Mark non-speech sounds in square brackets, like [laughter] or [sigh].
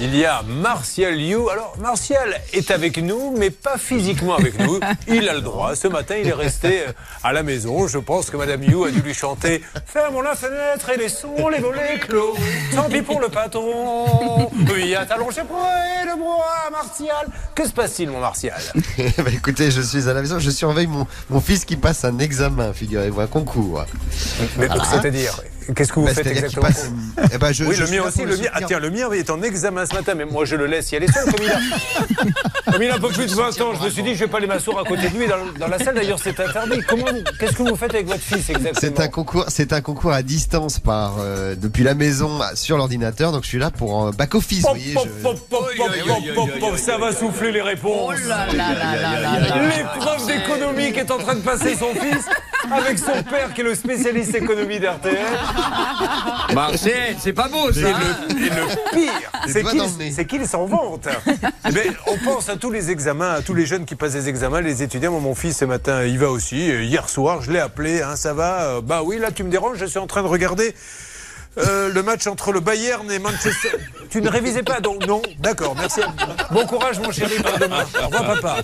il y a Martial You. Alors, Martial est avec nous, mais pas physiquement avec nous. [laughs] Il a le droit. Ce matin, il est resté euh, à la maison. Je pense que Madame You a dû lui chanter Fermons la fenêtre et laissons les volets clos. Tant pis pour le patron. Oui, à talons, j'ai le bois, Martial. Que se passe-t-il, mon Martial? [laughs] Bah, Écoutez, je suis à la maison. Je surveille mon, mon fils qui passe un examen, figurez-vous, un concours. Mais c'est-à-dire Qu'est-ce que vous Bah, faites exactement passe- Eh ben, je- Oui, je le mien aussi. Le mien, ah, tiens, le mien est en examen ce matin, mais moi je le laisse y aller seul. Comme il a, [laughs] comme il a un peu plus de 20 ans, je me suis dit, je vais pas aller m'asseoir à côté de lui dans, dans la salle. D'ailleurs, c'est interdit. Comment, qu'est-ce que vous faites avec votre fils exactement C'est un concours, c'est un concours à distance par euh, depuis la maison sur l'ordinateur. Donc je suis là pour euh, back office. Ça va souffler les réponses. L'épreuve d'économie qui est en train de passer son fils avec son père qui est le spécialiste économie d'RTL. [laughs] Marcel, c'est pas beau Et ça. le, et le pire, c'est qu'il s'en vante. Mais on pense à tous les examens, à tous les jeunes qui passent des examens, les étudiants. Moi, mon fils, ce matin, il va aussi. Et Hier soir, je l'ai appelé. hein, ça va? Euh, Bah oui, là, tu me déranges. Je suis en train de regarder. euh, le match entre le Bayern et Manchester. Tu ne révisais pas donc Non D'accord, merci. Bon courage, mon chéri, pour demain. Au revoir, papa.